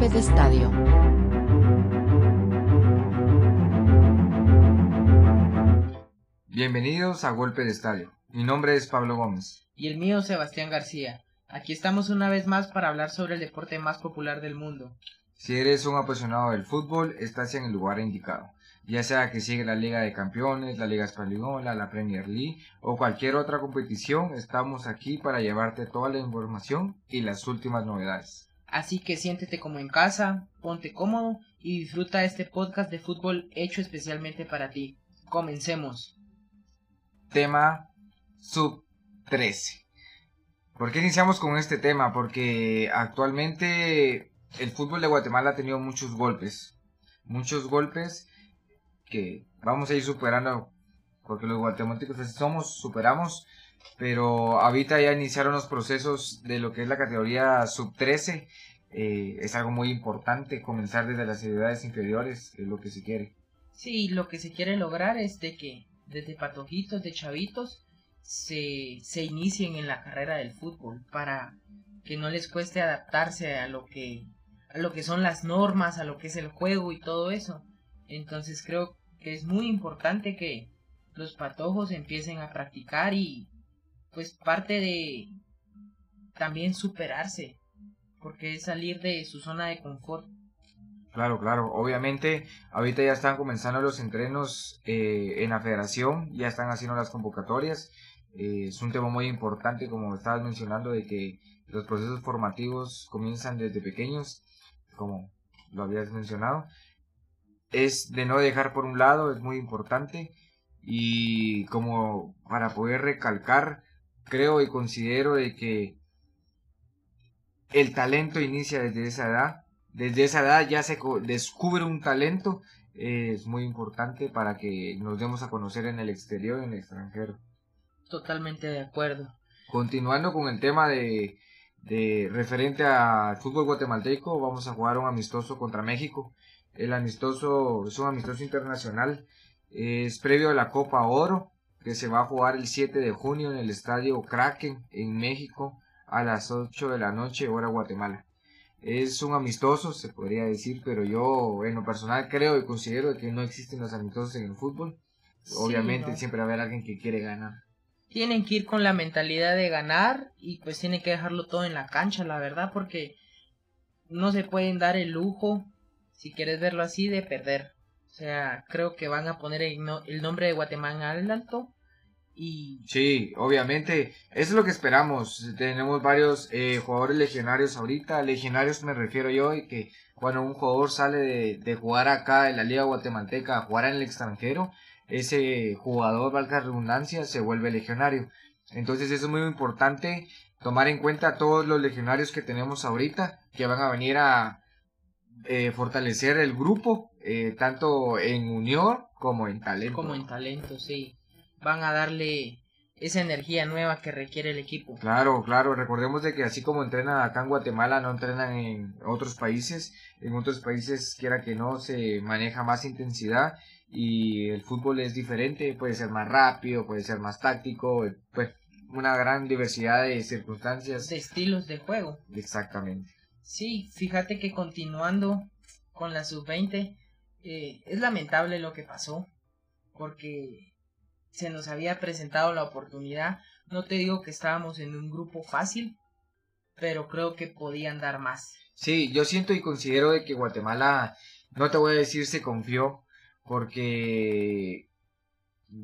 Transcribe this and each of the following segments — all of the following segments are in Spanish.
golpe de estadio. Bienvenidos a Golpe de Estadio. Mi nombre es Pablo Gómez. Y el mío Sebastián García. Aquí estamos una vez más para hablar sobre el deporte más popular del mundo. Si eres un apasionado del fútbol, estás en el lugar indicado. Ya sea que sigue la Liga de Campeones, la Liga Española, la Premier League o cualquier otra competición, estamos aquí para llevarte toda la información y las últimas novedades. Así que siéntete como en casa, ponte cómodo y disfruta este podcast de fútbol hecho especialmente para ti. Comencemos. Tema sub 13. ¿Por qué iniciamos con este tema? Porque actualmente el fútbol de Guatemala ha tenido muchos golpes. Muchos golpes que vamos a ir superando. Porque los guatemaltecos así somos, superamos. Pero ahorita ya iniciaron los procesos de lo que es la categoría sub 13. Eh, es algo muy importante comenzar desde las edades inferiores, es lo que se quiere. Sí, lo que se quiere lograr es de que desde patojitos, de chavitos, se, se inicien en la carrera del fútbol para que no les cueste adaptarse a lo que a lo que son las normas, a lo que es el juego y todo eso. Entonces creo que es muy importante que los patojos empiecen a practicar y pues parte de también superarse, porque es salir de su zona de confort. Claro, claro. Obviamente, ahorita ya están comenzando los entrenos eh, en la federación, ya están haciendo las convocatorias. Eh, es un tema muy importante, como estabas mencionando, de que los procesos formativos comienzan desde pequeños, como lo habías mencionado. Es de no dejar por un lado, es muy importante. Y como para poder recalcar, creo y considero de que el talento inicia desde esa edad. Desde esa edad ya se descubre un talento. es muy importante para que nos demos a conocer en el exterior y en el extranjero. Totalmente de acuerdo. Continuando con el tema de, de referente al fútbol guatemalteco, vamos a jugar un amistoso contra México. El amistoso es un amistoso internacional. Es previo a la Copa Oro, que se va a jugar el 7 de junio en el estadio Kraken en México a las 8 de la noche, hora Guatemala. Es un amistoso, se podría decir, pero yo en lo personal creo y considero que no existen los amistosos en el fútbol. Obviamente siempre va a haber alguien que quiere ganar tienen que ir con la mentalidad de ganar y pues tienen que dejarlo todo en la cancha, la verdad, porque no se pueden dar el lujo, si quieres verlo así, de perder. O sea, creo que van a poner el, nombre de Guatemala al alto y... Sí, obviamente, eso es lo que esperamos. Tenemos varios eh, jugadores legionarios ahorita. Legionarios me refiero yo y que cuando un jugador sale de, jugar acá en la liga guatemalteca a jugar en el extranjero, ese jugador, valga redundancia, se vuelve legionario. Entonces eso es muy importante tomar en cuenta todos los legionarios que tenemos ahorita, que van a venir a eh, fortalecer el grupo, eh, tanto en unión como en talento. Como en talento, sí. Van a darle esa energía nueva que requiere el equipo. Claro, claro, recordemos de que así como entrenan acá en Guatemala, no entrenan en otros países, en otros países quiera que no se maneja más intensidad y el fútbol es diferente, puede ser más rápido, puede ser más táctico, pues una gran diversidad de circunstancias. De estilos de juego. Exactamente. Sí, fíjate que continuando con la sub-20, eh, es lamentable lo que pasó, porque se nos había presentado la oportunidad. No te digo que estábamos en un grupo fácil, pero creo que podían dar más. Sí, yo siento y considero de que Guatemala, no te voy a decir se confió, porque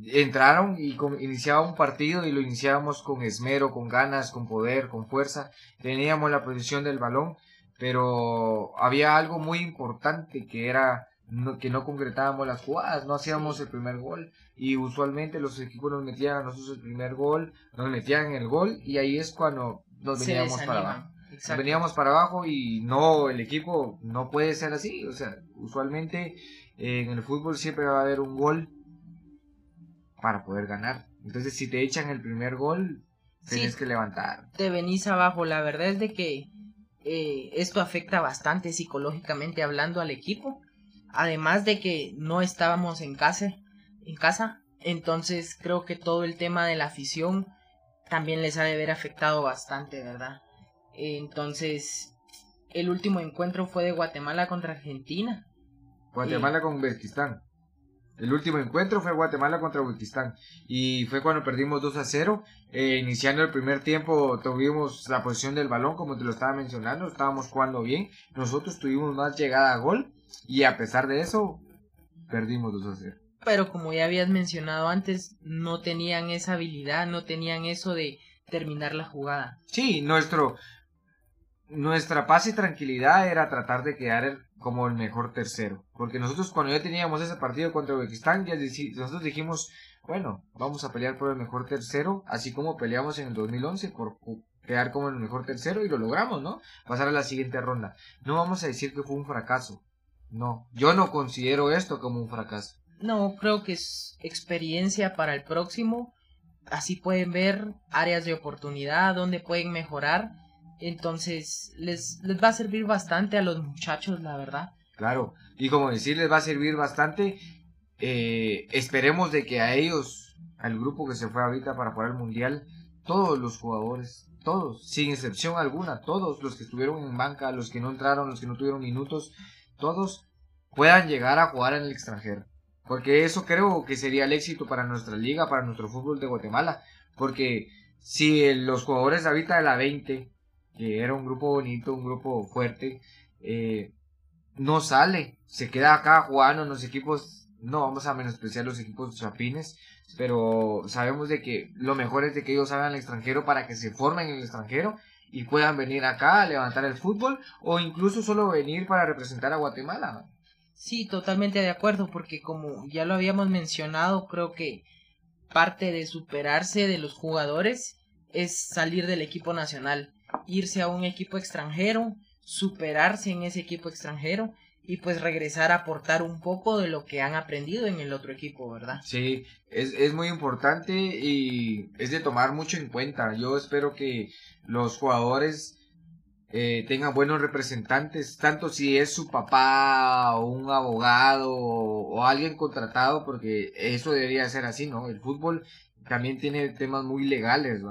entraron y iniciaba un partido y lo iniciábamos con esmero, con ganas, con poder, con fuerza. Teníamos la posición del balón, pero había algo muy importante que era que no concretábamos las jugadas, no hacíamos el primer gol. Y usualmente los equipos nos metían a nosotros el primer gol, nos metían el gol y ahí es cuando nos veníamos para abajo. Nos veníamos para abajo y no, el equipo no puede ser así, o sea, usualmente en el fútbol siempre va a haber un gol para poder ganar. Entonces si te echan el primer gol, tienes que levantar. Te venís abajo, la verdad es de que eh, esto afecta bastante psicológicamente hablando al equipo además de que no estábamos en casa, en casa, entonces creo que todo el tema de la afición también les ha de haber afectado bastante, ¿verdad? Entonces, el último encuentro fue de Guatemala contra Argentina. Guatemala con Uzbekistán. El último encuentro fue Guatemala contra Uzbekistán y fue cuando perdimos 2 a 0. Eh, iniciando el primer tiempo tuvimos la posición del balón, como te lo estaba mencionando, estábamos jugando bien. Nosotros tuvimos más llegada a gol y a pesar de eso perdimos 2 a 0. Pero como ya habías mencionado antes, no tenían esa habilidad, no tenían eso de terminar la jugada. Sí, nuestro nuestra paz y tranquilidad era tratar de quedar como el mejor tercero. Porque nosotros cuando ya teníamos ese partido contra Uzbekistán, ya nosotros dijimos, bueno, vamos a pelear por el mejor tercero, así como peleamos en el 2011 por quedar como el mejor tercero y lo logramos, ¿no? Pasar a la siguiente ronda. No vamos a decir que fue un fracaso. No, yo no considero esto como un fracaso. No, creo que es experiencia para el próximo. Así pueden ver áreas de oportunidad, donde pueden mejorar entonces, les, les va a servir bastante a los muchachos, la verdad. Claro, y como decir, les va a servir bastante. Eh, esperemos de que a ellos, al grupo que se fue ahorita para jugar el mundial, todos los jugadores, todos, sin excepción alguna, todos los que estuvieron en banca, los que no entraron, los que no tuvieron minutos, todos puedan llegar a jugar en el extranjero. Porque eso creo que sería el éxito para nuestra liga, para nuestro fútbol de Guatemala. Porque si los jugadores ahorita de la 20 que era un grupo bonito, un grupo fuerte, eh, no sale, se queda acá jugando en los equipos, no vamos a menospreciar los equipos chapines, pero sabemos de que lo mejor es de que ellos salgan al extranjero para que se formen en el extranjero y puedan venir acá a levantar el fútbol o incluso solo venir para representar a Guatemala. Sí, totalmente de acuerdo, porque como ya lo habíamos mencionado, creo que parte de superarse de los jugadores es salir del equipo nacional irse a un equipo extranjero, superarse en ese equipo extranjero y pues regresar a aportar un poco de lo que han aprendido en el otro equipo, ¿verdad? Sí, es, es muy importante y es de tomar mucho en cuenta. Yo espero que los jugadores eh, tengan buenos representantes, tanto si es su papá o un abogado o, alguien contratado, porque eso debería ser así, ¿no? El fútbol también tiene temas muy legales.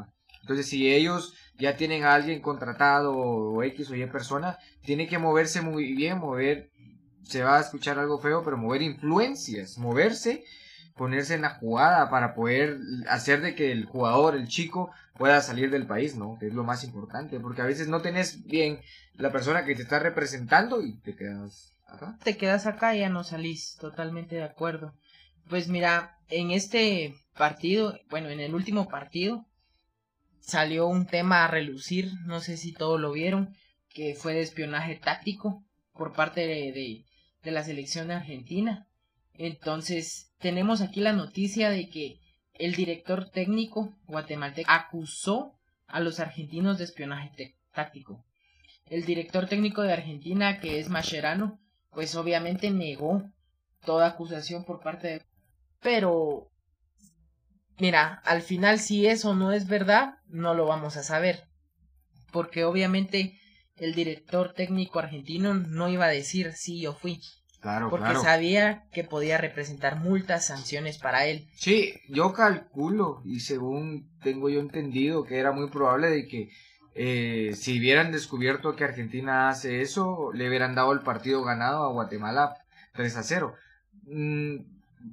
Entonces, si ellos ya tienen a alguien contratado o X o Y persona, tiene que moverse muy bien, mover, se va a escuchar algo feo, pero mover influencias, moverse, ponerse en la jugada para poder hacer de que el jugador, el chico, pueda salir del país, ¿no? Que es lo más importante, porque a veces no tenés bien la persona que te está representando y te quedas acá. Te quedas acá y ya no salís, totalmente de acuerdo. Pues mira, en este partido, bueno, en el último partido, salió un tema a relucir, no sé si todos lo vieron, que fue de espionaje táctico por parte de, de, la selección de Argentina. Entonces, tenemos aquí la noticia de que el director técnico guatemalteco acusó a los argentinos de espionaje táctico. El director técnico de Argentina, que es Mascherano, pues obviamente negó toda acusación por parte de... Pero Mira, al final si eso no es verdad, no lo vamos a saber. Porque obviamente el director técnico argentino no iba a decir sí yo fui. Claro, porque sabía que podía representar multas, sanciones para él. Sí, yo calculo y según tengo yo entendido que era muy probable de que eh, si hubieran descubierto que Argentina hace eso, le hubieran dado el partido ganado a Guatemala 3 a 0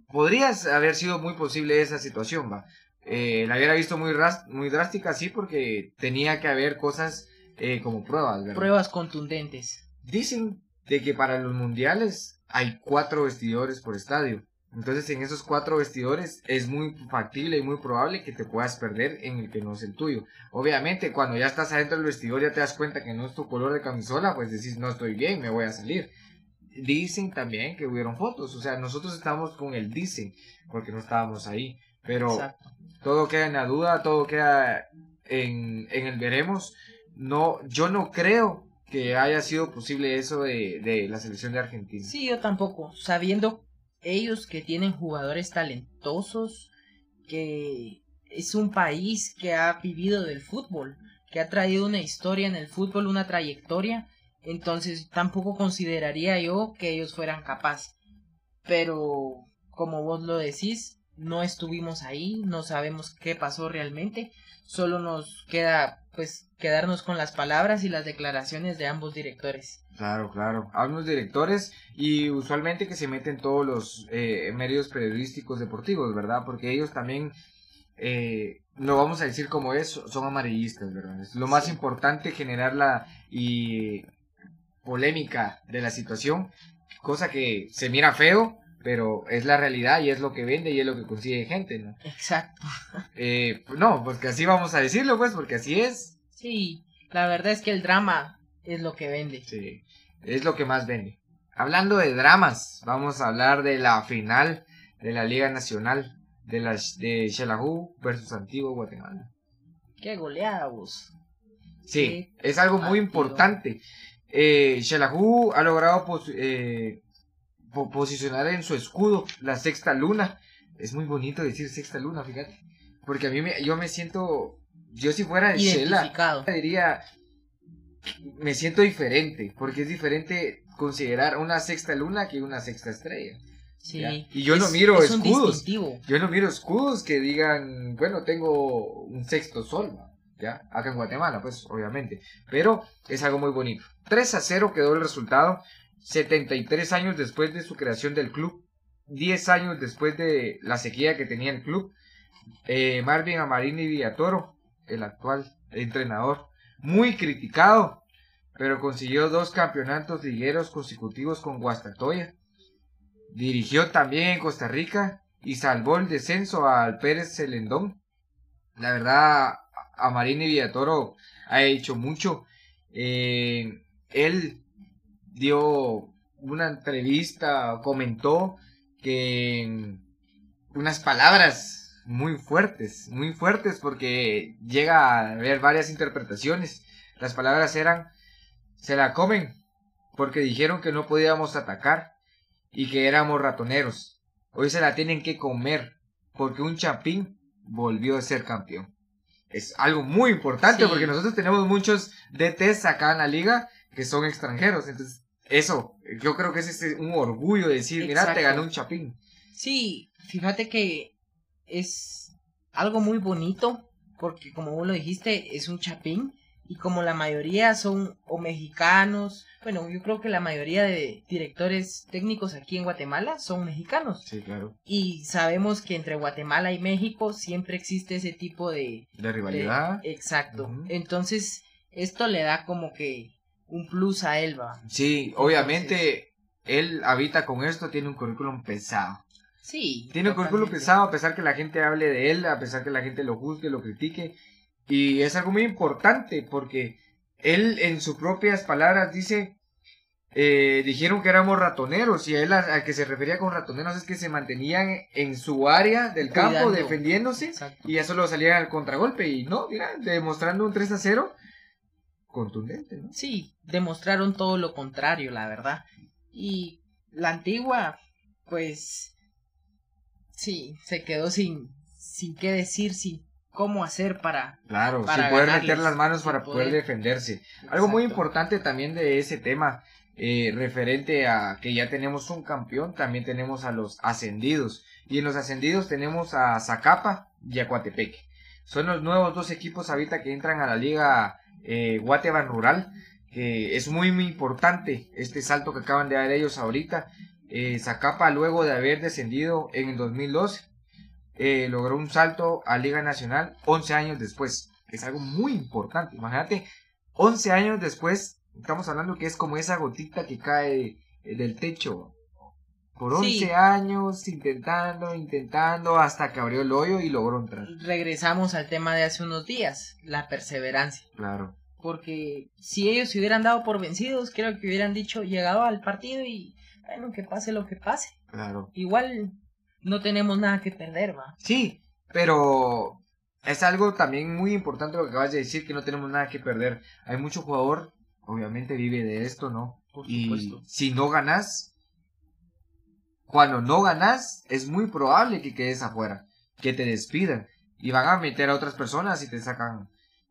podría haber sido muy posible esa situación, va. Eh, la hubiera visto muy, muy drástica, sí, porque tenía que haber cosas eh, como pruebas, ¿verdad? Pruebas contundentes. Dicen de que para los mundiales hay cuatro vestidores por estadio. Entonces en esos cuatro vestidores es muy factible y muy probable que te puedas perder en el que no es el tuyo. Obviamente cuando ya estás adentro del vestidor ya te das cuenta que no es tu color de camisola, pues decís no estoy bien, me voy a salir dicen también que hubieron fotos, o sea, nosotros estamos con el dicen, porque no estábamos ahí, pero todo queda en la duda, todo queda en, en el veremos. No, yo no creo que haya sido posible eso de, de la selección de Argentina. Sí, yo tampoco, sabiendo ellos que tienen jugadores talentosos, que es un país que ha vivido del fútbol, que ha traído una historia en el fútbol, una trayectoria, entonces tampoco consideraría yo que ellos fueran capaces. Pero como vos lo decís, no estuvimos ahí, no sabemos qué pasó realmente, solo nos queda pues quedarnos con las palabras y las declaraciones de ambos directores. Claro, claro. Ambos directores y usualmente que se meten todos los eh, medios periodísticos deportivos, ¿verdad? Porque ellos también, eh, no vamos a decir como es, son amarillistas, ¿verdad? Es lo más importante generar la y polémica de la situación, cosa que se mira feo, pero es la realidad y es lo que vende y es lo que consigue gente, ¿no? Exacto. Eh, no, porque así vamos a decirlo, pues, porque así es. Sí, la verdad es que el drama es lo que vende. Sí, es lo que más vende. Hablando de dramas, vamos a hablar de la final de la Liga Nacional de la de Xelajú versus Antiguo Guatemala. Qué goleada vos. Sí, es algo muy importante. Eh, Xelajú ha logrado eh, posicionar en su escudo la sexta luna. Es muy bonito decir sexta luna, fíjate. Porque a mí me, yo me siento, yo si fuera de Shela, diría, me siento diferente, porque es diferente considerar una sexta luna que una sexta estrella. Sí. Y yo no miro escudos. Yo no miro escudos que digan, bueno, tengo un sexto sol, ¿ya? Acá en Guatemala, pues, obviamente. Pero es algo muy bonito. 3 a 0 quedó el resultado. 73 años después de su creación del club, 10 años después de la sequía que tenía el club, eh, Marvin Amarini Villatoro, el actual entrenador, muy criticado, pero consiguió dos campeonatos ligueros consecutivos con Guastatoya. Dirigió también en Costa Rica y salvó el descenso al Pérez Celendón. La verdad, Amarini Villatoro ha hecho mucho. Eh, él dio una entrevista, comentó que unas palabras muy fuertes, muy fuertes porque llega a haber varias interpretaciones. Las palabras eran, se la comen porque dijeron que no podíamos atacar y que éramos ratoneros. Hoy se la tienen que comer porque un chapín volvió a ser campeón. Es algo muy importante porque nosotros tenemos muchos DTs acá en la liga que son extranjeros. Entonces, eso, yo creo que es un orgullo decir, mira, te ganó un chapín. Sí, fíjate que es algo muy bonito, porque como vos lo dijiste, es un chapín, y como la mayoría son o mexicanos, bueno, yo creo que la mayoría de directores técnicos aquí en Guatemala son mexicanos. Sí, claro. Y sabemos que entre Guatemala y México siempre existe ese tipo de... De rivalidad. exacto. Entonces, esto le da como que un plus a él, va. Sí, obviamente él habita con esto, tiene un currículum pesado. Sí. Tiene un currículum pesado a pesar que la gente hable de él, a pesar que la gente lo juzgue, lo critique. Y es algo muy importante porque él en sus propias palabras dice, eh, dijeron que éramos ratoneros y él a, que se refería con ratoneros es que se mantenían en su área del campo defendiéndose y eso lo salían al contragolpe y no, mira, demostrando un 3 a 0 contundente, ¿no? Sí, demostraron todo lo contrario, la verdad. Y la antigua, pues, sí, se quedó sin, sin qué decir, sin cómo hacer para... Claro, sin poder meter las manos para poder, defenderse. Algo muy importante también de ese tema, eh, referente a que ya tenemos un campeón, también tenemos a los ascendidos. Y en los ascendidos tenemos a Zacapa y a Coatepeque. Son los nuevos dos equipos ahorita que entran a la liga eh, Guateban Rural, que es muy, muy importante este salto que acaban de dar ellos ahorita. Eh, Zacapa, luego de haber descendido en el 2012, eh, logró un salto a Liga Nacional 11 años después. Es algo muy importante. Imagínate, 11 años después, estamos hablando que es como esa gotita que cae eh, del techo. Por 11 años intentando, intentando, hasta que abrió el hoyo y logró entrar. Regresamos al tema de hace unos días, la perseverancia. Claro. Porque si ellos se hubieran dado por vencidos, creo que hubieran dicho, llegado al partido y, bueno, que pase lo que pase. Claro. Igual no tenemos nada que perder, va. Sí, pero es algo también muy importante lo que acabas de decir, que no tenemos nada que perder. Hay mucho jugador, obviamente vive de esto, ¿no? Por y si no ganas, cuando no ganas, es muy probable que quedes afuera, que te despidan y van a meter a otras personas y te sacan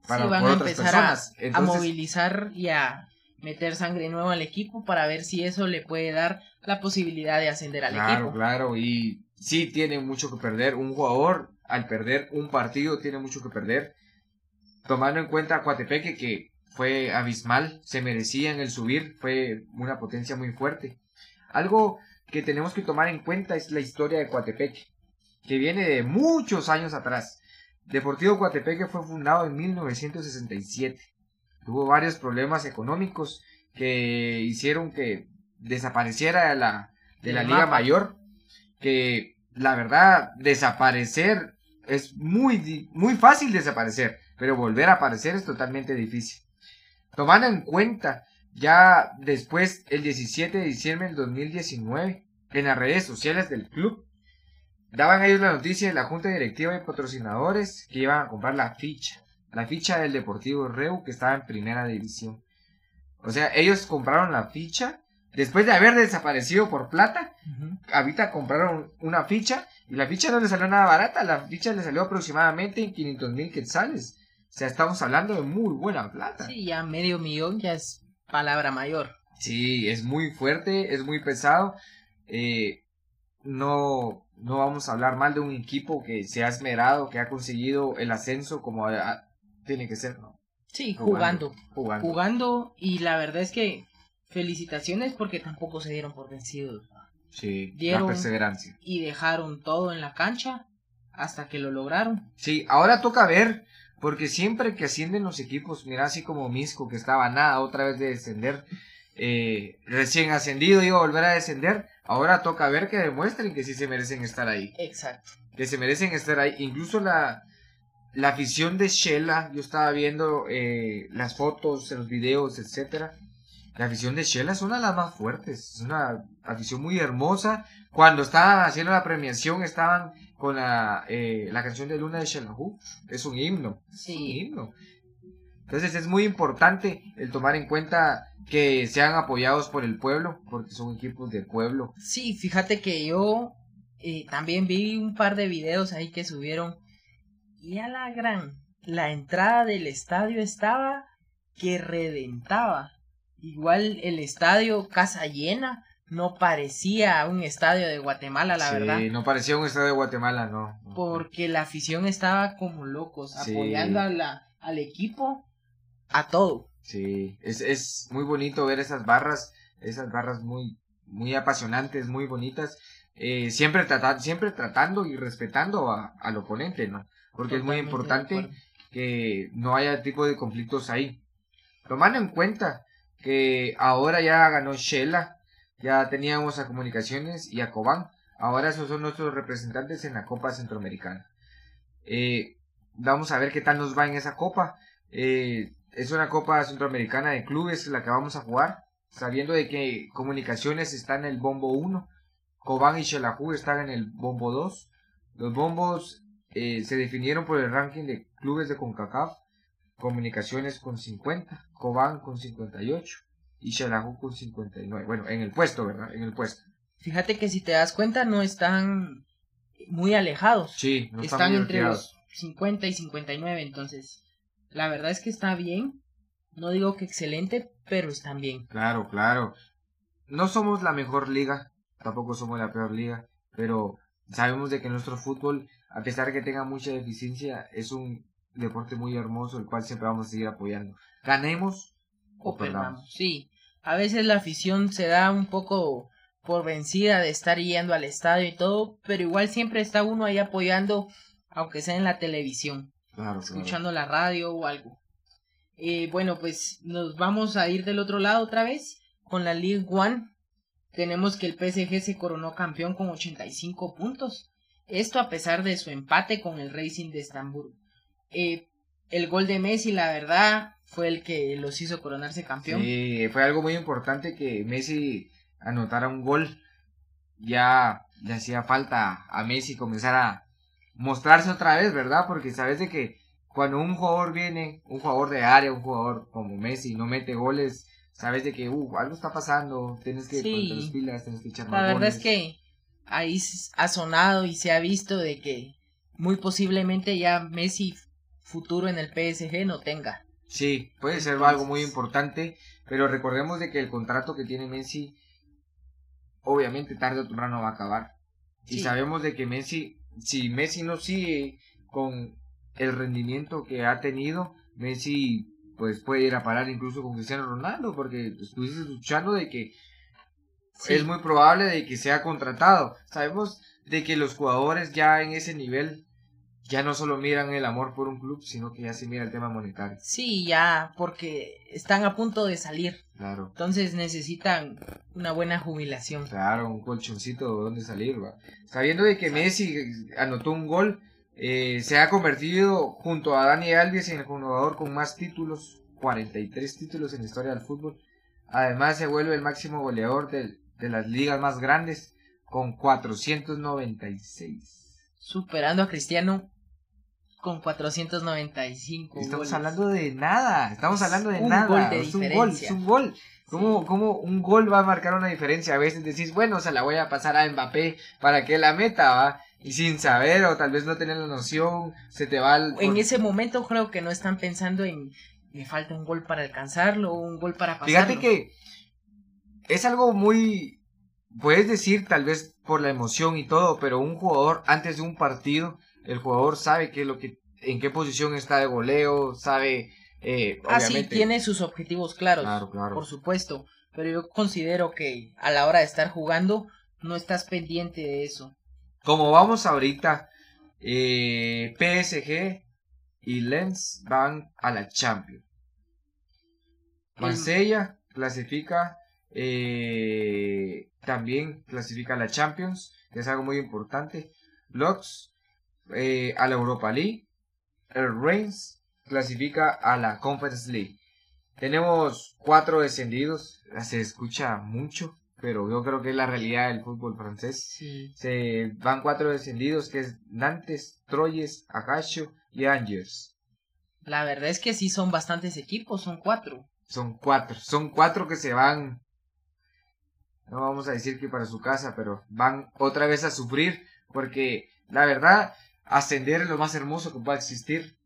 para van a empezar A, movilizar y a meter sangre nueva al equipo para ver si eso le puede dar la posibilidad de ascender al equipo. Claro, claro, y sí tiene mucho que perder. Un jugador, al perder un partido, tiene mucho que perder. tomando en cuenta a Coatepeque que fue abismal, se merecían el subir, fue una potencia muy fuerte. Algo que tenemos que tomar en cuenta es la historia de Coatepeque, que viene de muchos años atrás. Deportivo Coatepeque fue fundado en 1967. Tuvo varios problemas económicos que hicieron que desapareciera de la, de la Liga Mayor, que la verdad desaparecer es muy, muy fácil desaparecer, pero volver a aparecer es totalmente difícil. Tomando en cuenta ya después, el 17 de diciembre del 2019, en las redes sociales del club, daban ellos la noticia de la junta directiva y patrocinadores que iban a comprar la ficha, la ficha del Deportivo Reu que estaba en primera división. O sea, ellos compraron la ficha después de haber desaparecido por plata. Ahorita compraron una ficha y la ficha no le salió nada barata, la ficha le salió aproximadamente en 500 mil quetzales. O sea, estamos hablando de muy buena plata. Sí, ya medio millón ya es palabra mayor. Sí, es muy fuerte, es muy pesado. Eh, no, no vamos a hablar mal de un equipo que se ha esmerado, que ha conseguido el ascenso como tiene que ser, ¿no? Sí, jugando, jugando, jugando. y la verdad es que felicitaciones porque tampoco se dieron por vencidos. Sí, dieron perseverancia. Y dejaron todo en la cancha hasta que lo lograron. Sí, ahora toca ver porque siempre que ascienden los equipos, mira así como Misco, que estaba nada otra vez de descender, eh, recién ascendido iba a volver a descender, ahora toca ver que demuestren que sí se merecen estar ahí. Exacto. Que se merecen estar ahí. Incluso la, la afición de Shela, yo estaba viendo eh, las fotos, los videos, etcétera. La afición de Shela es una de las más fuertes, es una afición muy hermosa. Cuando estaban haciendo la premiación estaban con la, eh, la canción de Luna de Shelahu. Es un himno. Sí. un himno. Entonces es muy importante el tomar en cuenta que sean apoyados por el pueblo, porque son equipos de pueblo. Sí, fíjate que yo eh, también vi un par de videos ahí que subieron y a la gran, la entrada del estadio estaba que redentaba. Igual el estadio casa llena, no parecía un estadio de Guatemala, la verdad. Sí, no parecía un estadio de Guatemala, no. Porque la afición estaba como locos, apoyando a la, al equipo a todo. Sí, es, es muy bonito ver esas barras, esas barras muy, muy apasionantes, muy bonitas. Eh, siempre, siempre tratando y respetando a, al oponente, ¿no? Porque es muy importante que no haya tipo de conflictos ahí. Tomando en cuenta que ahora ya ganó Shela, ya teníamos a Comunicaciones y a Cobán. Ahora esos son nuestros representantes en la Copa Centroamericana. Eh, vamos a ver qué tal nos va en esa copa. Eh, es una Copa Centroamericana de clubes la que vamos a jugar, sabiendo de que Comunicaciones está en el bombo 1, Cobán y Xelajú están en el bombo 2. Los bombos eh, se definieron por el ranking de clubes de CONCACAF. Comunicaciones con 50, Cobán con 58 y Xelajú con 59. Bueno, en el puesto, ¿verdad? En el puesto. Fíjate que si te das cuenta no están muy alejados. Sí, no están, entre los 50 y 59, entonces la verdad es que está bien. No digo que excelente, pero están bien. Claro, claro. No somos la mejor liga, tampoco somos la peor liga, pero sabemos de que nuestro fútbol, a pesar de que tenga mucha deficiencia, es un deporte muy hermoso, el cual siempre vamos a seguir apoyando. Ganemos o, perdamos. Sí, a veces la afición se da un poco por vencida de estar yendo al estadio y todo, pero igual siempre está uno ahí apoyando, aunque sea en la televisión, escuchando la radio o algo. Eh, bueno, pues nos vamos a ir del otro lado otra vez con la League One. Tenemos que el PSG se coronó campeón con 85 puntos. Esto a pesar de su empate con el Racing de Estambul. Eh, el gol de Messi, la verdad, fue el que los hizo coronarse campeón. Sí, fue algo muy importante que Messi anotara un gol. Ya le hacía falta a Messi comenzar a mostrarse otra vez, ¿verdad? Porque sabes de que cuando un jugador viene, un jugador de área, un jugador como Messi, no mete goles, sabes de que uh, algo está pasando, tienes que sí. las pilas, tienes que echar La verdad es que ahí ha sonado y se ha visto de que muy posiblemente ya Messi futuro en el PSG no tenga. Sí, puede ser algo muy importante, pero recordemos de que el contrato que tiene Messi obviamente tarde o temprano va a acabar. Y sabemos de que Messi, si Messi no sigue con el rendimiento que ha tenido, Messi pues puede ir a parar incluso con Cristiano Ronaldo porque estuviste escuchando de que es muy probable de que sea contratado. Sabemos de que los jugadores ya en ese nivel ya no solo miran el amor por un club, sino que ya se mira el tema monetario. Sí, ya, porque están a punto de salir. Claro. Entonces necesitan una buena jubilación. Claro, un colchoncito donde salir, va. Sabiendo de que Messi anotó un gol, eh, se ha convertido junto a Dani Alves en el jugador con más títulos, 43 títulos en la historia del fútbol. Además se vuelve el máximo goleador de, de las ligas más grandes con 496. Superando a Cristiano con 495. Estamos hablando de nada, estamos hablando de un nada. Gol de es un gol, es un gol. ¿Cómo, ¿Cómo, un gol va a marcar una diferencia? A veces decís, bueno, se la voy a pasar a Mbappé para que la meta, va. Y sin saber, o tal vez no tener la noción, se te va al... En ese momento creo que no están pensando en, me falta un gol para alcanzarlo, un gol para pasarlo. Fíjate que es algo muy... Puedes decir tal vez por la emoción y todo, pero un jugador antes de un partido el jugador sabe qué es lo que, en qué posición está de goleo, sabe, eh, Ah, sí, tiene sus objetivos claros, Claro, claro. por supuesto, pero yo considero que a la hora de estar jugando no estás pendiente de eso. Como vamos ahorita, eh, PSG y Lens van a la Champions. Marsella clasifica, eh, también clasifica a la Champions, que es algo muy importante. Lux eh, a la Europa League. El Reims clasifica a la Conference League. Tenemos cuatro descendidos. Se escucha mucho, pero yo creo que es la realidad del fútbol francés. Sí. Se van cuatro descendidos, que es Nantes, Troyes, Ajaccio y Angers. La verdad es que sí son bastantes equipos, son cuatro. Son cuatro, son cuatro que se van, no vamos a decir que para su casa, pero van otra vez a sufrir, porque la verdad, ascender es lo más hermoso que pueda existir.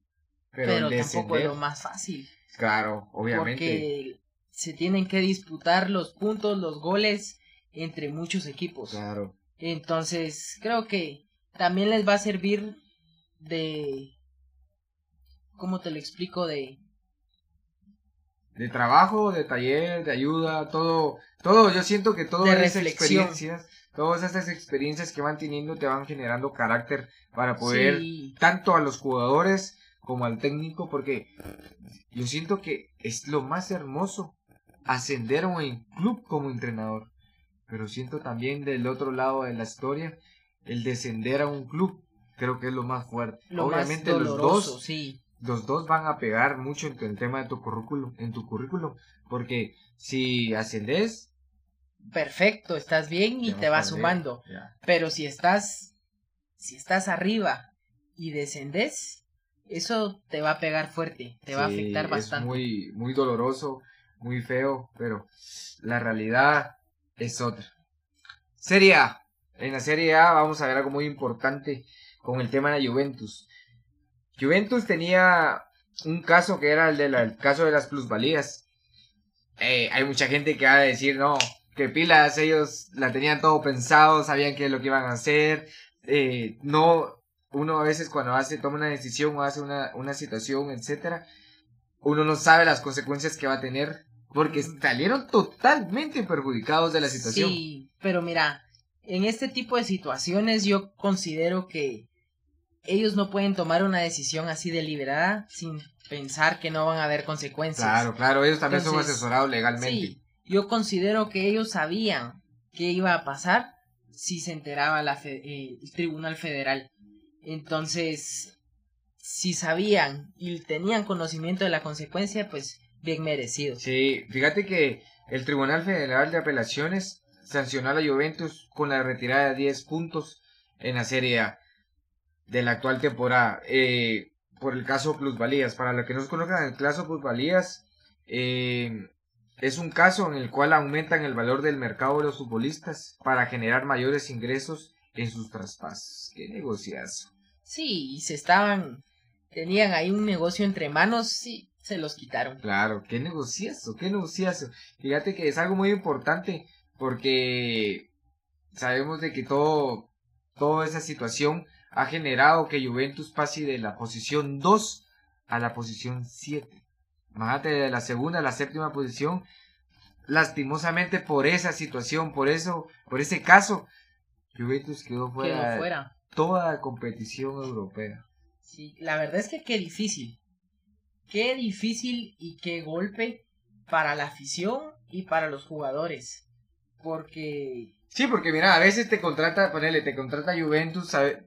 Pero, Pero, el tampoco es descender, lo más fácil. claro, obviamente. Porque se tienen que disputar los puntos, los goles entre muchos equipos. Claro, Entonces, creo que también les va a servir de... ¿Cómo te lo explico? De... de trabajo, de taller, de ayuda, todo, todo, yo siento que De todas esas experiencias, todas esas experiencias que van teniendo te van generando carácter para poder Sí, tanto a los jugadores como al técnico, porque yo siento que es lo más hermoso ascender a un club como entrenador, pero siento también del otro lado de la historia el descender a un club, creo que es lo más fuerte. lo Obviamente más los dos, sí. los dos van a pegar mucho en el tema de tu currículum, en tu currículum, porque si ascendes Perfecto, estás bien y te va vas sumando. Pero si estás... Si estás arriba y descendes, eso te va a pegar fuerte, te va a afectar bastante. Es muy, muy doloroso, muy feo, pero la realidad es otra. Serie A. En la Serie A vamos a ver algo muy importante con el tema de la Juventus. Juventus tenía un caso que era el, de la- el caso de las plusvalías. Eh, hay mucha gente que va a decir, no, que pilas, ellos la tenían todo pensado, sabían qué es lo que iban a hacer. Eh, no, uno a veces cuando hace, toma una decisión o hace una, una situación, etcétera, uno no sabe las consecuencias que va a tener porque salieron totalmente perjudicados de la situación. Sí, pero mira, en este tipo de situaciones yo considero que ellos no pueden tomar una decisión así deliberada sin pensar que no van a haber consecuencias. Claro, claro, ellos también son asesorados legalmente. Sí, yo considero que ellos sabían qué iba a pasar si se enteraba la fe- eh, el Tribunal Federal. Entonces, si sabían y tenían conocimiento de la consecuencia, pues bien merecido. Sí, fíjate que el Tribunal Federal de Apelaciones sancionó a la Juventus con la retirada de 10 puntos en la Serie A de la actual temporada eh, por el caso Plusvalías. Para los que no conozcan, el caso Plusvalías eh, es un caso en el cual aumentan el valor del mercado de los futbolistas para generar mayores ingresos en sus traspasos. ¡Qué negociazo! Sí, y se estaban, tenían ahí un negocio entre manos, sí, se los quitaron. Claro, qué negociazo, qué negociazo. Fíjate que es algo muy importante porque sabemos de que todo, toda esa situación ha generado que Juventus pase de la posición 2 a la posición 7. Imagínate de la segunda a la séptima posición. Lastimosamente por esa situación, por eso, por ese caso, Juventus quedó fuera, Quedó de fuera. toda la competición europea. Sí, la verdad es que qué difícil. Qué difícil y qué golpe para la afición y para los jugadores. Porque Sí, porque mira, a veces te contrata, ponele, te contrata Juventus sabe-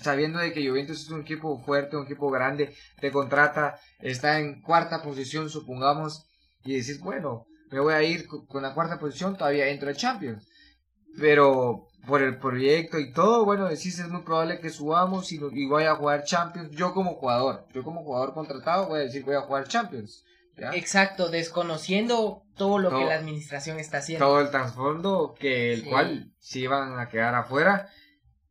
sabiendo de que Juventus es un equipo fuerte, un equipo grande, te contrata, está en cuarta posición, supongamos, y decís, bueno, me voy a ir co- con la cuarta posición, todavía entro a Champions. Pero por el proyecto y todo, bueno, decís, es muy probable que subamos y, y voy a jugar Champions. Yo como jugador, yo como jugador contratado voy a decir, voy a jugar Champions. ¿ya? Exacto, desconociendo todo lo que la administración está haciendo. todo el trasfondo que el Sí. cual se iban a quedar afuera.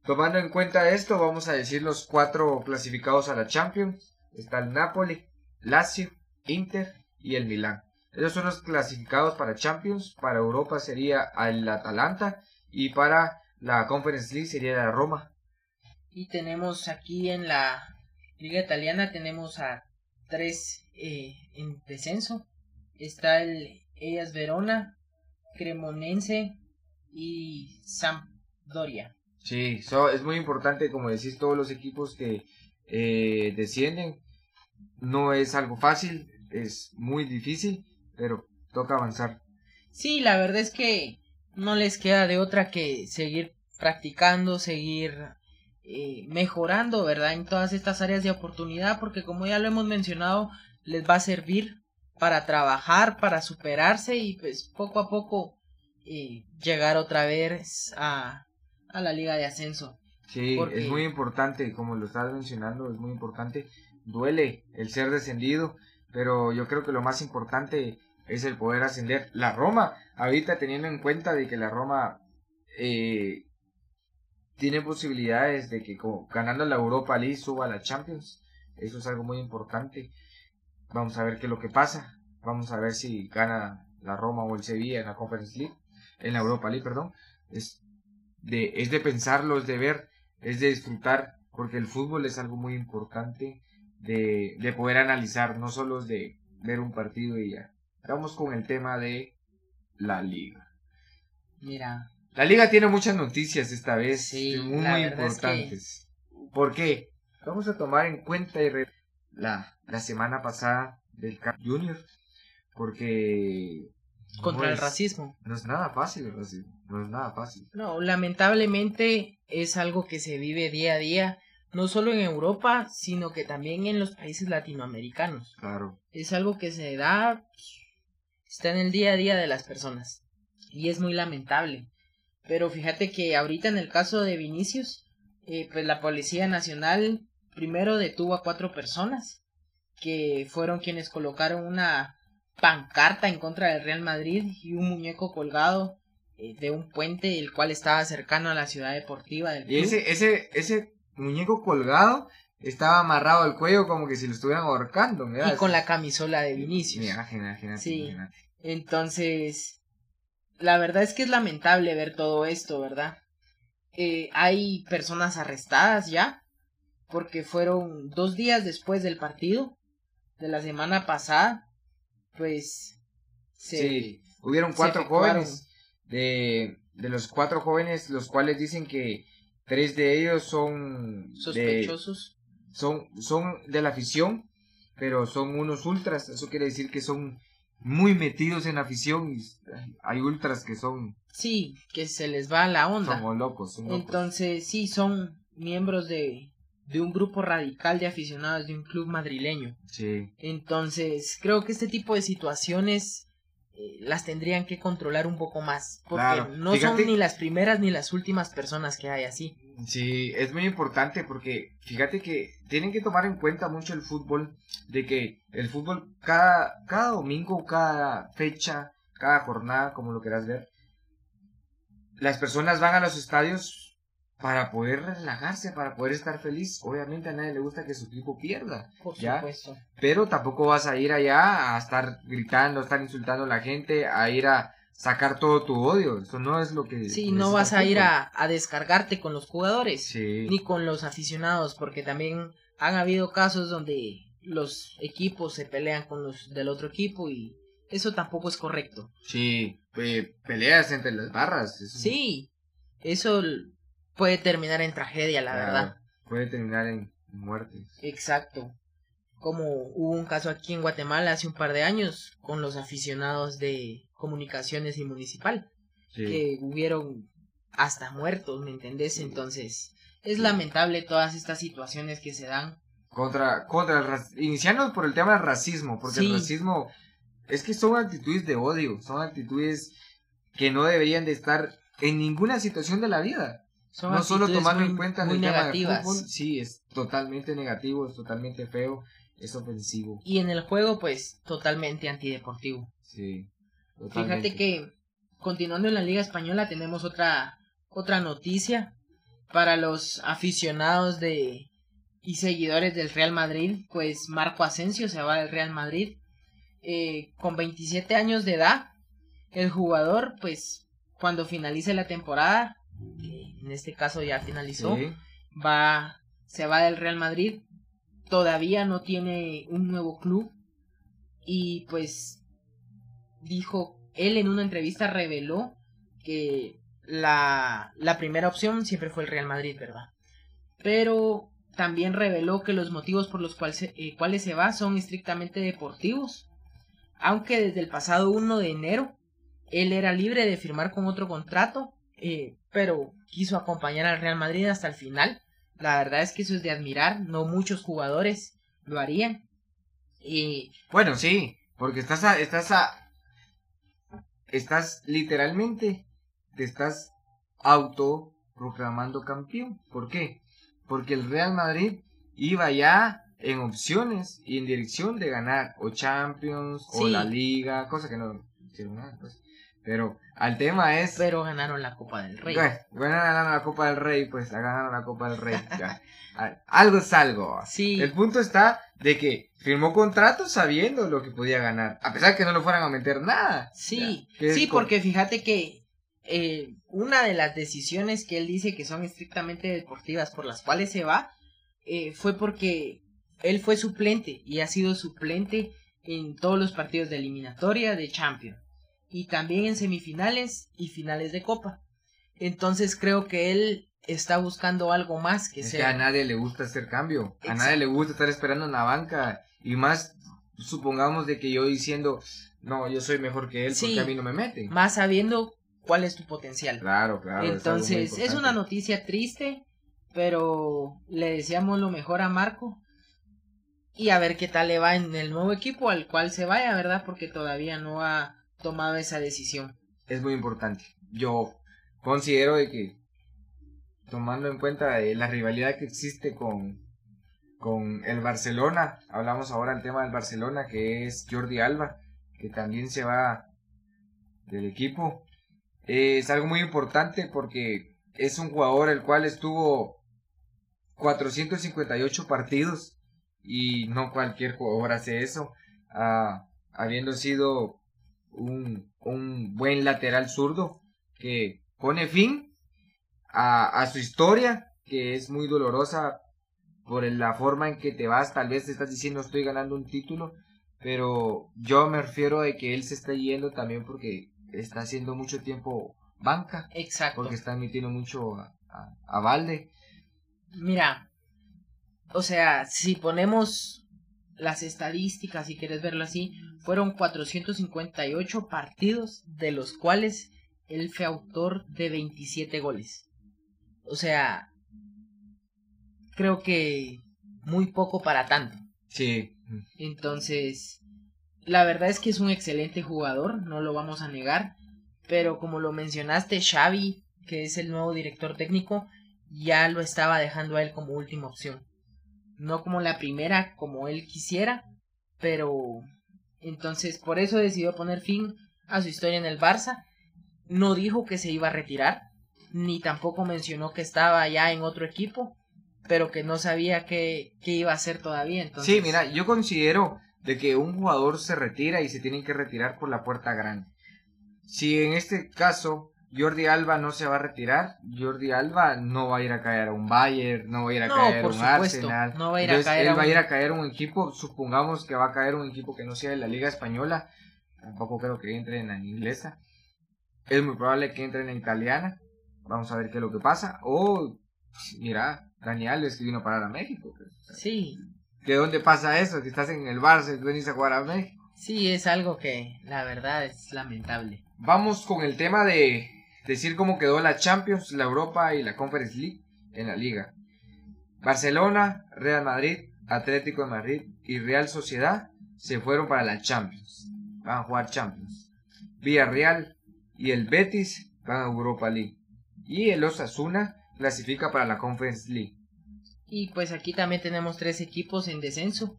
Tomando en cuenta esto, vamos a decir los cuatro clasificados a la Champions. Está el Napoli, Lazio, Inter y el Milán. Esos son los clasificados para Champions. Para Europa sería el Atalanta y para la Conference League sería la Roma. Y tenemos aquí en la liga italiana tenemos a tres eh, en descenso. Está el Ellas Verona, Cremonense y Sampdoria. Sí, so- es muy importante, como decís, todos los equipos que eh, descienden. No es algo fácil, es muy difícil, pero toca avanzar. Sí, la verdad es que no les queda de otra que seguir practicando, seguir eh, mejorando, ¿verdad? En todas estas áreas de oportunidad, porque como ya lo hemos mencionado, les va a servir para trabajar, para superarse y pues poco a poco eh, llegar otra vez a, a la liga de ascenso. Sí, Porque- es muy importante, como lo estás mencionando, es muy importante. Duele el ser descendido, pero yo creo que lo más importante es el poder ascender. La Roma, ahorita teniendo en cuenta de que la Roma eh, tiene posibilidades de que co- ganando la Europa League suba a la Champions, eso es algo muy importante. Vamos a ver qué es lo que pasa. Vamos a ver si gana la Roma o el Sevilla en la Conference League, en la Europa League, perdón. Es de, es de pensarlo, es de ver, es de disfrutar, porque el fútbol es algo muy importante de, de poder analizar, no solo es de ver un partido y ya. Vamos con el tema de la liga. Mira, La liga tiene muchas noticias esta vez, Sí, muy, la muy verdad es que- importantes. ¿Por qué? Vamos a tomar en cuenta y re- la, la semana pasada del Cup Junior, porque contra no el es- racismo. No es nada fácil el racismo, no es nada fácil. No, lamentablemente es algo que se vive día a día, no solo en Europa, sino que también en los países latinoamericanos. Claro. Es algo que se da, está en el día a día de las personas. Y es muy lamentable. Pero fíjate que ahorita en el caso de Vinicius, eh, pues la Policía Nacional primero detuvo a cuatro personas que fueron quienes colocaron una pancarta en contra del Real Madrid y un muñeco colgado de un puente el cual estaba cercano a la ciudad deportiva del Y ese, ese, ese muñeco colgado estaba amarrado al cuello como que si lo estuvieran ahorcando, mira. y con la camisola de Vinicius. Mira, Sí. Entonces, la verdad es que es lamentable ver todo esto, ¿verdad? Eh, hay personas arrestadas ya, porque fueron dos días después del partido de la semana pasada, pues se, Sí, hubieron cuatro jóvenes. De, de los cuatro jóvenes, los cuales dicen que tres de ellos son de, sospechosos. son, son de la afición, pero son unos ultras. Eso quiere decir que son muy metidos en la afición. Y hay ultras que son, Sí, que se les va la onda. locos. son locos. Entonces, sí, son miembros de, de un grupo radical de aficionados de un club madrileño. Sí. Entonces, creo que este tipo de situaciones las tendrían que controlar un poco más. Porque Claro, no fíjate- son ni las primeras ni las últimas personas que hay así. Sí, es muy importante porque fíjate que tienen que tomar en cuenta mucho el fútbol, de que el fútbol cada, cada domingo, cada fecha, cada jornada, como lo quieras ver, las personas van a los estadios para poder relajarse, para poder estar feliz. Obviamente a nadie le gusta que su equipo pierda, Por ¿Ya? supuesto. pero tampoco vas a ir allá a estar gritando, a estar insultando a la gente, a ir a sacar todo tu odio. Eso no es lo que... Sí, no vas a ir a, a descargarte con los jugadores. Sí. Ni con los aficionados. Porque también han habido casos donde los equipos se pelean con los del otro equipo y eso tampoco es correcto. Sí, peleas entre las barras. Sí, eso puede terminar en tragedia, la verdad. Puede terminar en muerte. Exacto. Como hubo un caso aquí en Guatemala hace un par de años con los aficionados de comunicaciones y municipal. Que hubieron hasta muertos, ¿me entendés? Entonces, es lamentable todas estas situaciones que se dan. Contra, contra el iniciando por el tema del racismo, porque el racismo es que son actitudes de odio, son actitudes que no deberían de estar en ninguna situación de la vida. No solo tomando en cuenta el tema del fútbol, sí, es totalmente negativo, es totalmente feo, es ofensivo. Y en el juego, pues, totalmente antideportivo. Sí. Fíjate que, continuando en la Liga Española, tenemos otra, otra noticia para los aficionados de y seguidores del Real Madrid, pues Marco Asensio se va del Real Madrid eh, con 27 años de edad. El jugador, pues, cuando finalice la temporada, en este caso ya finalizó, va, se va del Real Madrid. Todavía no tiene un nuevo club y pues dijo, él en una entrevista reveló que la, la primera opción siempre fue el Real Madrid, ¿verdad? Pero también reveló que los motivos por los cuales eh, cuales se va son estrictamente deportivos aunque desde el pasado 1 de enero él era libre de firmar con otro contrato, eh, pero quiso acompañar al Real Madrid hasta el final. La verdad es que eso es de admirar, no muchos jugadores lo harían. Y... Bueno, sí, porque estás a, estás a, estás literalmente, te estás autoproclamando campeón. ¿Por qué? Porque el Real Madrid iba ya en opciones y en dirección de ganar o Champions o la Liga, cosa que no hicieron nada, pues. Pero al tema es. Pero ganaron la Copa del Rey. Bueno, ganaron la Copa del Rey, pues ganaron la Copa del Rey. algo es algo. Sí. El punto está de que firmó contrato sabiendo lo que podía ganar, a pesar que no lo fueran a meter nada. Sí, sí, porque fíjate que eh, una de las decisiones que él dice que son estrictamente deportivas por las cuales se va eh, fue porque él fue suplente y ha sido suplente en todos los partidos de eliminatoria de Champions y también en semifinales y finales de Copa. Entonces creo que él está buscando algo más que es ser. Que a nadie le gusta hacer cambio, a nadie le gusta estar esperando en la banca y más supongamos de que yo diciendo no, yo soy mejor que él porque a mí no me meten. Más sabiendo cuál es tu potencial. Claro, claro. Entonces es una noticia triste, pero le deseamos lo mejor a Marco y a ver qué tal le va en el nuevo equipo al cual se vaya, ¿verdad? Porque todavía no ha tomado esa decisión. Es muy importante. Yo considero de que tomando en cuenta eh, la rivalidad que existe con con el Barcelona, hablamos ahora del tema del Barcelona que es Jordi Alba, que también se va del equipo. es algo muy importante porque es un jugador el cual estuvo 458 partidos y no cualquier jugador hace eso, ah, habiendo sido un, un, buen lateral zurdo que pone fin a, a, su historia, que es muy dolorosa por la forma en que te vas, tal vez te estás diciendo estoy ganando un título, pero yo me refiero a que él se está yendo también porque está haciendo mucho tiempo banca. Exacto. Porque está emitiendo mucho a, a, a Valde. Mira, o sea, si ponemos las estadísticas, si quieres verlo así, fueron 458 partidos, de los cuales él fue autor de 27 goles. O sea, creo que muy poco para tanto. Sí. Entonces, la verdad es que es un excelente jugador, no lo vamos a negar, pero como lo mencionaste, Xavi, que es el nuevo director técnico, ya lo estaba dejando a él como última opción no como la primera como él quisiera, pero entonces por eso decidió poner fin a su historia en el Barça. No dijo que se iba a retirar, ni tampoco mencionó que estaba ya en otro equipo, pero que no sabía qué, iba a hacer todavía. Entonces... Sí, mira, yo considero de que un jugador se retira y se tiene que retirar por la puerta grande. Si en este caso Jordi Alba no se va a retirar, Jordi Alba no va a ir a caer a un Bayern, no va a ir a caer a un Arsenal. No va a ir a caer él va a ir a caer a un equipo, supongamos que va a caer un equipo que no sea de la Liga Española, tampoco creo que entre en la inglesa. Es muy probable que entre en la italiana. Vamos a ver qué es lo que pasa. O, mira, Daniel es que vino a parar a México. Pues, sí. ¿De dónde pasa eso? Que estás en el Barça y venís a jugar a México. Sí, es algo que la verdad es lamentable. Vamos con el tema de decir cómo quedó la Champions, la Europa y la Conference League en la liga. Barcelona, Real Madrid, Atlético de Madrid y Real Sociedad se fueron para la Champions. Van a jugar Champions. Villarreal y el Betis van a Europa League. Y el Osasuna clasifica para la Conference League. Y pues aquí también tenemos tres equipos en descenso,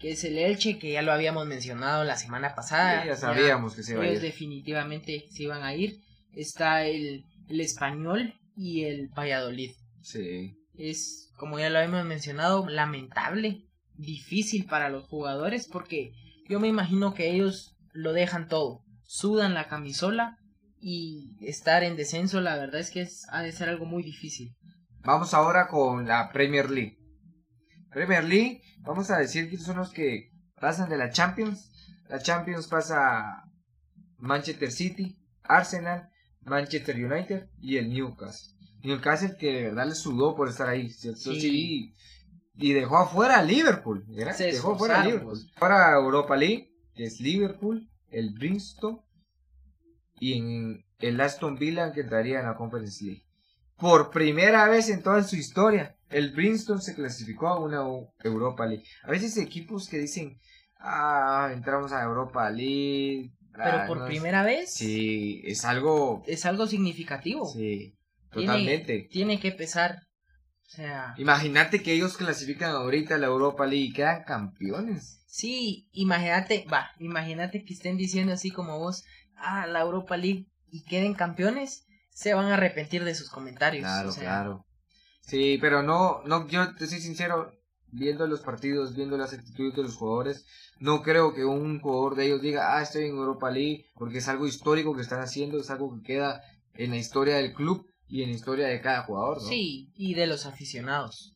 que es el Elche, que ya lo habíamos mencionado la semana pasada. ya sabíamos que se iba a ir. definitivamente se iban a ir está el, el español y el Valladolid. Sí. Es, como ya lo hemos mencionado, lamentable, difícil para los jugadores porque yo me imagino que ellos lo dejan todo, sudan la camisola y estar en descenso, la verdad es que es, ha de ser algo muy difícil. Vamos ahora con la Premier League. Premier League, vamos a decir que son los que pasan de la Champions. La Champions pasa Manchester City, Arsenal, Manchester United y el Newcastle. Newcastle que de verdad le sudó por estar ahí, ¿cierto? Sí. Y dejó afuera a Liverpool. Dejó afuera a Liverpool. Para Europa League, que es Liverpool, el Bristol y en el Aston Villa que entraría en la Conference League. Por primera vez en toda su historia, el Bristol se clasificó a una Europa League. A veces equipos que dicen, ah, entramos a Europa League, pero por primera vez. Sí, es algo. Es algo significativo. Sí, totalmente. Tiene, que pesar. O sea. Imagínate que ellos clasifican ahorita a la Europa League y quedan campeones. Sí, imagínate, va, imagínate que estén diciendo así como vos, ah, la Europa League y queden campeones, se van a arrepentir de sus comentarios. Claro, claro. Sí, pero no, no, yo te soy sincero, viendo los partidos, viendo las actitudes de los jugadores, no creo que un jugador de ellos diga, ah, estoy en Europa League, porque es algo histórico que están haciendo, es algo que queda en la historia del club y en la historia de cada jugador, ¿no? Sí, y de los aficionados.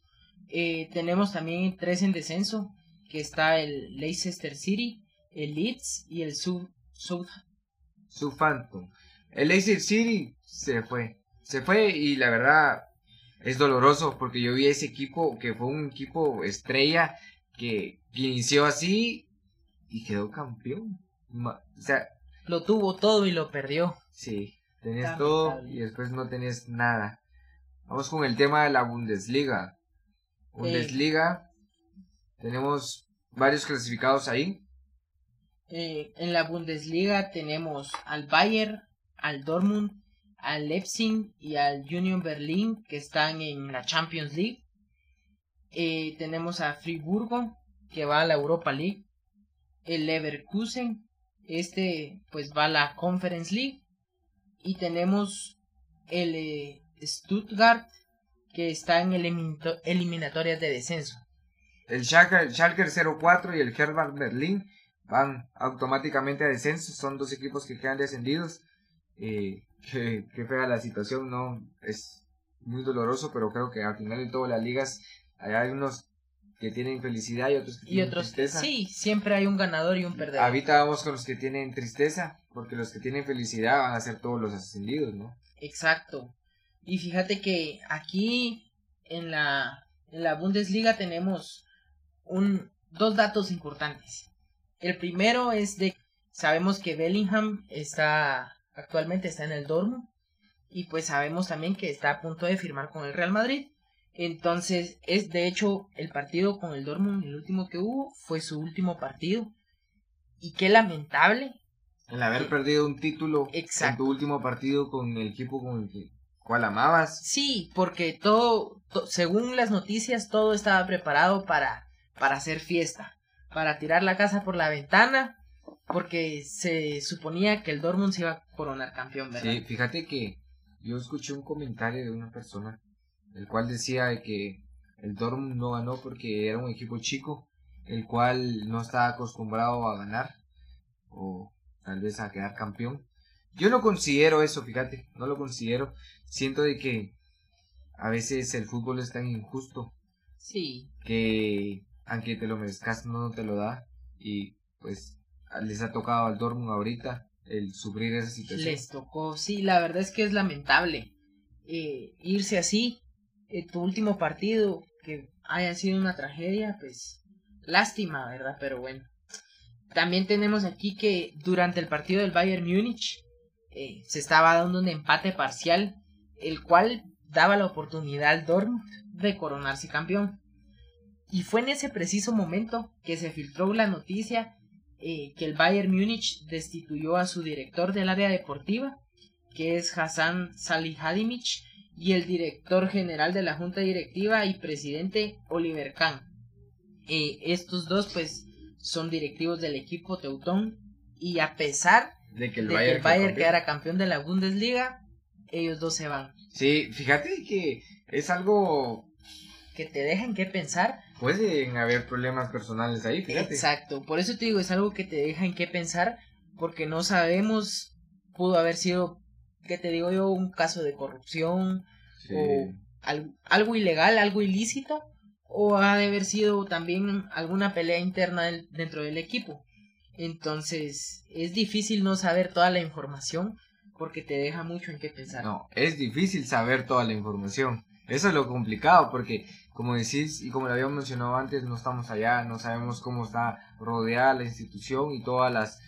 Eh, tenemos también tres en descenso, que está el Leicester City, el Leeds y el Sub, Sub... Southampton. El Leicester City se fue, se fue y la verdad es doloroso porque yo vi ese equipo que fue un equipo estrella que, inició así y quedó campeón. O sea, lo tuvo todo y lo perdió. Sí, tenés todo y después no tenés nada. Vamos con el tema de la Bundesliga. Bundesliga, tenemos varios clasificados ahí. Eh, en la Bundesliga tenemos al Bayern, al Dortmund, al Leipzig y al Union Berlin que están en la Champions League. Eh, tenemos a Friburgo que va a la Europa League. El Leverkusen, este pues va a la Conference League. Y tenemos el eh, Stuttgart que está en eliminatorias de descenso. El Schalke, Schalke 04 y el Herbert Berlin van automáticamente a descenso. Son dos equipos que quedan descendidos. Eh, que, fea la situación, ¿no? Es muy doloroso, pero creo que al final de todas las ligas hay unos que tienen felicidad y otros que tienen tristeza. Sí, siempre hay un ganador y un perdedor. Ahorita vamos con los que tienen tristeza, porque los que tienen felicidad van a ser todos los ascendidos, ¿no? Exacto. Y fíjate que aquí en la, en la Bundesliga tenemos un, dos datos importantes. El primero es de sabemos que Bellingham está actualmente está en el Dortmund y pues sabemos también que está a punto de firmar con el Real Madrid. Entonces, es de hecho el partido con el Dortmund, el último que hubo, fue su último partido. Y qué lamentable. El haber perdido un título en tu último partido con el equipo con el que, cual amabas. Sí, porque todo, según las noticias, todo estaba preparado para, para hacer fiesta. Para tirar la casa por la ventana porque se suponía que el Dortmund se iba a coronar campeón, ¿verdad? Sí, fíjate que yo escuché un comentario de una persona, el cual decía que el Dortmund no ganó porque era un equipo chico, el cual no estaba acostumbrado a ganar, o tal vez a quedar campeón. Yo no considero eso, fíjate, no lo considero. Siento de que a veces el fútbol es tan injusto. Sí. Que aunque te lo merezcas no te lo da. Y pues les ha tocado al Dortmund ahorita el sufrir esa situación. Les tocó, sí, la verdad es que es lamentable eh, irse así. Eh, tu último partido, que haya sido una tragedia, pues lástima, ¿verdad? Pero bueno. También tenemos aquí que durante el partido del Bayern Múnich eh, se estaba dando un empate parcial, el cual daba la oportunidad al Dortmund de coronarse campeón. Y fue en ese preciso momento que se filtró la noticia eh, que el Bayern Múnich destituyó a su director del área deportiva, que es Hassan Salihadimich, y el director general de la junta directiva y presidente Oliver Kahn. Eh, estos dos pues son directivos del equipo Teutón y a pesar de que el de Bayern, que el Bayern quedara campeón de la Bundesliga, ellos dos se van. Sí, fíjate que es algo que te dejan que pensar. Pueden haber problemas personales ahí, fíjate. Exacto, por eso te digo, es algo que te deja en qué pensar, porque no sabemos, pudo haber sido, que te digo yo, un caso de corrupción o algo, algo ilegal, algo ilícito, o ha de haber sido también alguna pelea interna del, dentro del equipo. Entonces, es difícil no saber toda la información porque te deja mucho en qué pensar. No, es difícil saber toda la información. Eso es lo complicado porque, como decís y como lo habíamos mencionado antes, no estamos allá, no sabemos cómo está rodeada la institución y todas las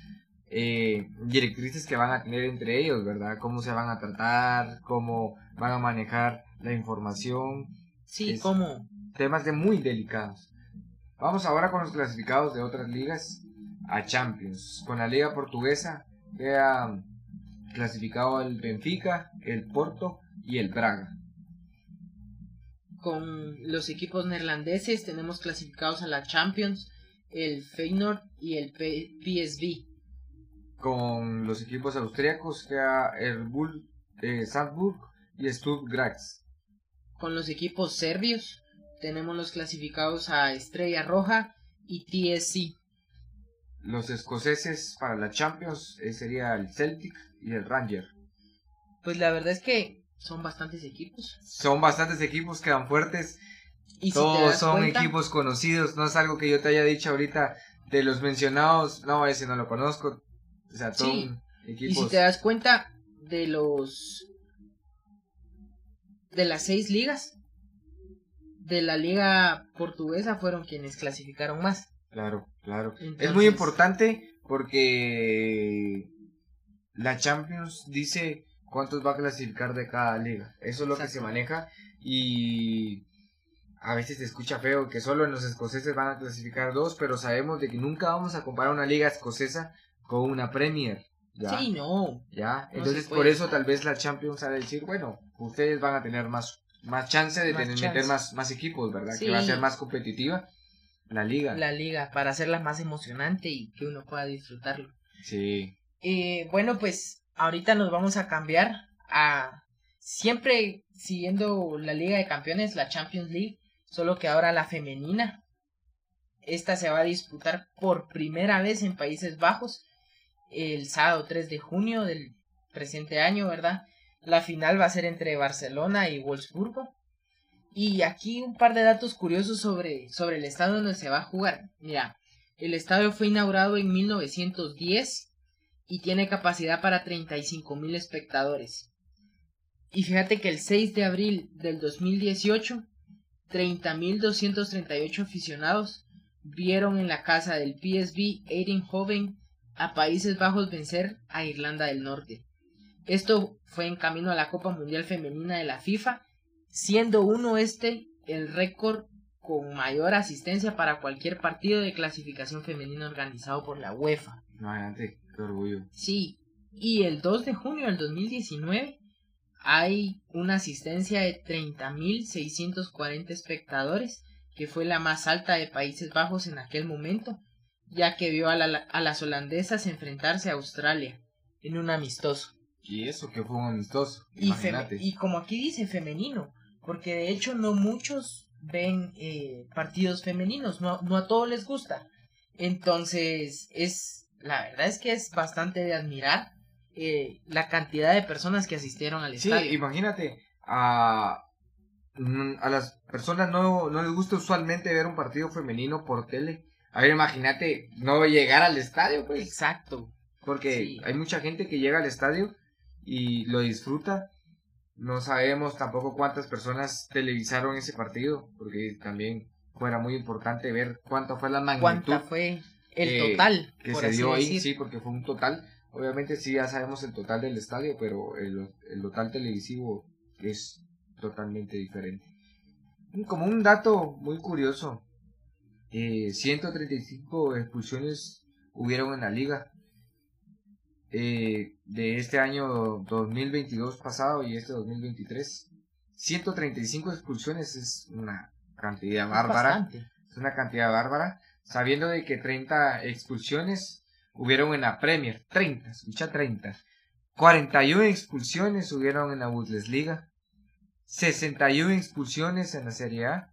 eh, directrices que van a tener entre ellos, ¿verdad? Cómo se van a tratar, cómo van a manejar la información. Sí, es cómo. Temas de muy delicados. Vamos ahora con los clasificados de otras ligas a Champions. Con la liga portuguesa queda clasificado el Benfica, el Porto y el Braga. Con los equipos neerlandeses tenemos clasificados a la Champions el Feyenoord y el PSV. Con los equipos austriacos queda el Bull eh, Salzburg y Stuttgart. Con los equipos serbios tenemos los clasificados a Estrella Roja y TSC. Los escoceses para la Champions eh, sería el Celtic y el Ranger. Pues la verdad es que son bastantes equipos. Son bastantes equipos, quedan fuertes. ¿Y Todos son equipos conocidos, no es algo que yo te haya dicho ahorita de los mencionados, no, ese no lo conozco. O sea, son equipos. Y si te das cuenta de los de las seis ligas de la liga portuguesa fueron quienes clasificaron más. Claro, claro. Es muy importante porque la Champions dice cuántos va a clasificar de cada liga. Eso es lo que se maneja y a veces se escucha feo que solo en los escoceses van a clasificar dos, pero sabemos de que nunca vamos a comparar una liga escocesa con una Premier. ¿ya? Sí, no. Ya, entonces por eso tal vez la Champions ha de decir, bueno, ustedes van a tener más más chance de tener, meter más, más equipos, ¿verdad? Que va a ser más competitiva la liga. La liga, para hacerla más emocionante y que uno pueda disfrutarlo. Sí. Eh, bueno, pues ahorita nos vamos a cambiar a siempre siguiendo la Liga de Campeones, la Champions League, solo que ahora la femenina. Esta se va a disputar por primera vez en Países Bajos el sábado 3 de junio del presente año, ¿verdad? La final va a ser entre Barcelona y Wolfsburgo. Y aquí un par de datos curiosos sobre, sobre el estadio donde se va a jugar. Mira, el estadio fue inaugurado en 1910 y tiene capacidad para 35 mil espectadores. Y fíjate que el 6 de abril del 2018, 30.238 aficionados vieron en la casa del PSV Eindhoven a Países Bajos vencer a Irlanda del Norte. Esto fue en camino a la Copa Mundial Femenina de la FIFA, siendo uno este el récord con mayor asistencia para cualquier partido de clasificación femenina organizado por la UEFA. Imagínate, qué orgullo. Sí, y el 2 de junio del 2019 hay una asistencia de 30.640 espectadores, que fue la más alta de Países Bajos en aquel momento, ya que vio a, a las holandesas enfrentarse a Australia en un amistoso. Y eso que fue un amistoso. Y, y como aquí dice femenino, porque de hecho no muchos ven eh, partidos femeninos, no, no a todos les gusta. Entonces, es, la verdad es que es bastante de admirar eh, la cantidad de personas que asistieron al estadio. Sí, imagínate, a, mm, a las personas no, no les gusta usualmente ver un partido femenino por tele. A ver, imagínate no llegar al estadio, pues. Exacto. Porque hay mucha gente que llega al estadio y lo disfruta. No sabemos tampoco cuántas personas televisaron ese partido, porque también fuera muy importante ver cuánto fue la magnitud. ¿Cuánta fue el total? Que se dio ahí, sí, porque fue un total. Obviamente sí, ya sabemos el total del estadio, pero el, el total televisivo es totalmente diferente. Como un dato muy curioso, eh, 135 expulsiones hubieron en la liga. Eh, de este año 2022 pasado y este 2023. 135 expulsiones es una cantidad bárbara. Es una cantidad bárbara. Sabiendo de que 30 expulsiones hubieron en la Premier. 30, escucha 30. 41 expulsiones hubieron en la Bundesliga. 61 expulsiones en la Serie A.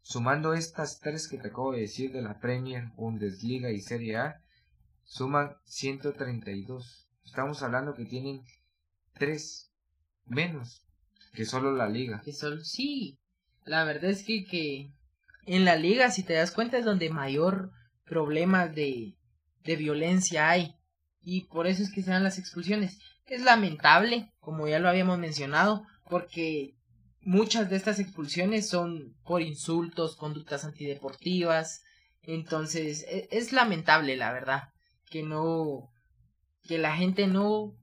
Sumando estas tres que te acabo de decir de la Premier, Bundesliga y Serie A, suman 132. Estamos hablando que tienen tres menos que solo la liga. Que solo, sí, la verdad es que, que en la liga, si te das cuenta, es donde mayor problemas de, de violencia hay. Y por eso es que se dan las expulsiones. Es lamentable, como ya lo habíamos mencionado, porque muchas de estas expulsiones son por insultos, conductas antideportivas. Entonces, es, es lamentable, la verdad que no que la gente no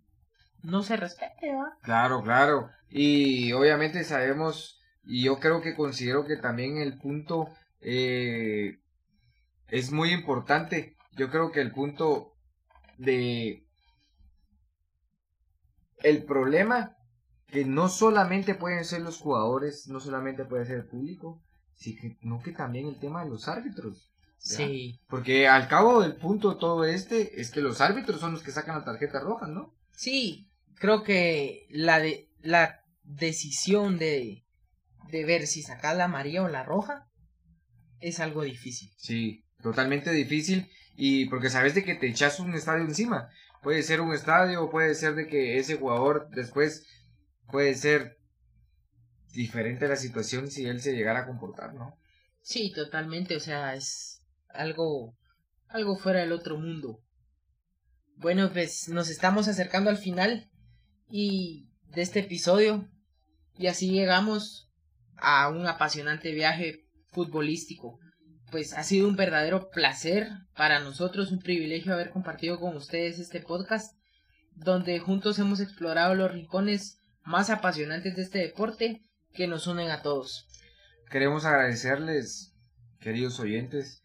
no se respete. Claro, claro. Y obviamente sabemos y yo creo que considero que también el punto eh, es muy importante. Yo creo que el punto de el problema que no solamente pueden ser los jugadores, no solamente puede ser el público, sino que también el tema de los árbitros. Sí. Porque al cabo del punto de todo este es que los árbitros son los que sacan la tarjeta roja, ¿no? Sí, creo que la de la decisión de, de ver si sacar la amarilla o la roja es algo difícil. Sí, totalmente difícil y porque sabes de que te echas un estadio encima. Puede ser un estadio, puede ser de que ese jugador después puede ser diferente la situación si él se llegara a comportar, ¿no? Sí, totalmente, o sea, es algo, algo fuera del otro mundo. Bueno, pues nos estamos acercando al final y de este episodio y así llegamos a un apasionante viaje futbolístico. Pues ha sido un verdadero placer para nosotros, un privilegio haber compartido con ustedes este podcast, donde juntos hemos explorado los rincones más apasionantes de este deporte que nos unen a todos. Queremos agradecerles, queridos oyentes,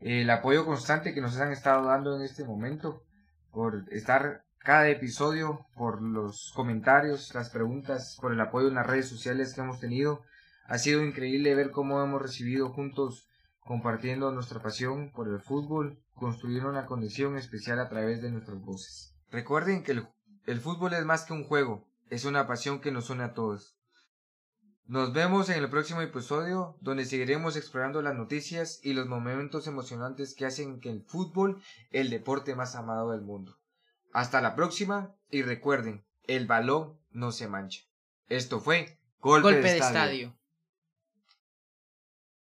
el apoyo constante que nos han estado dando en este momento, por estar cada episodio, por los comentarios, las preguntas, por el apoyo en las redes sociales que hemos tenido. Ha sido increíble ver cómo hemos recibido juntos compartiendo nuestra pasión por el fútbol, construyendo una conexión especial a través de nuestras voces. Recuerden que el, el fútbol es más que un juego, es una pasión que nos une a todos. Nos vemos en el próximo episodio donde seguiremos explorando las noticias y los momentos emocionantes que hacen que el fútbol el deporte más amado del mundo. Hasta la próxima y recuerden, el balón no se mancha. Esto fue Golpe, de estadio.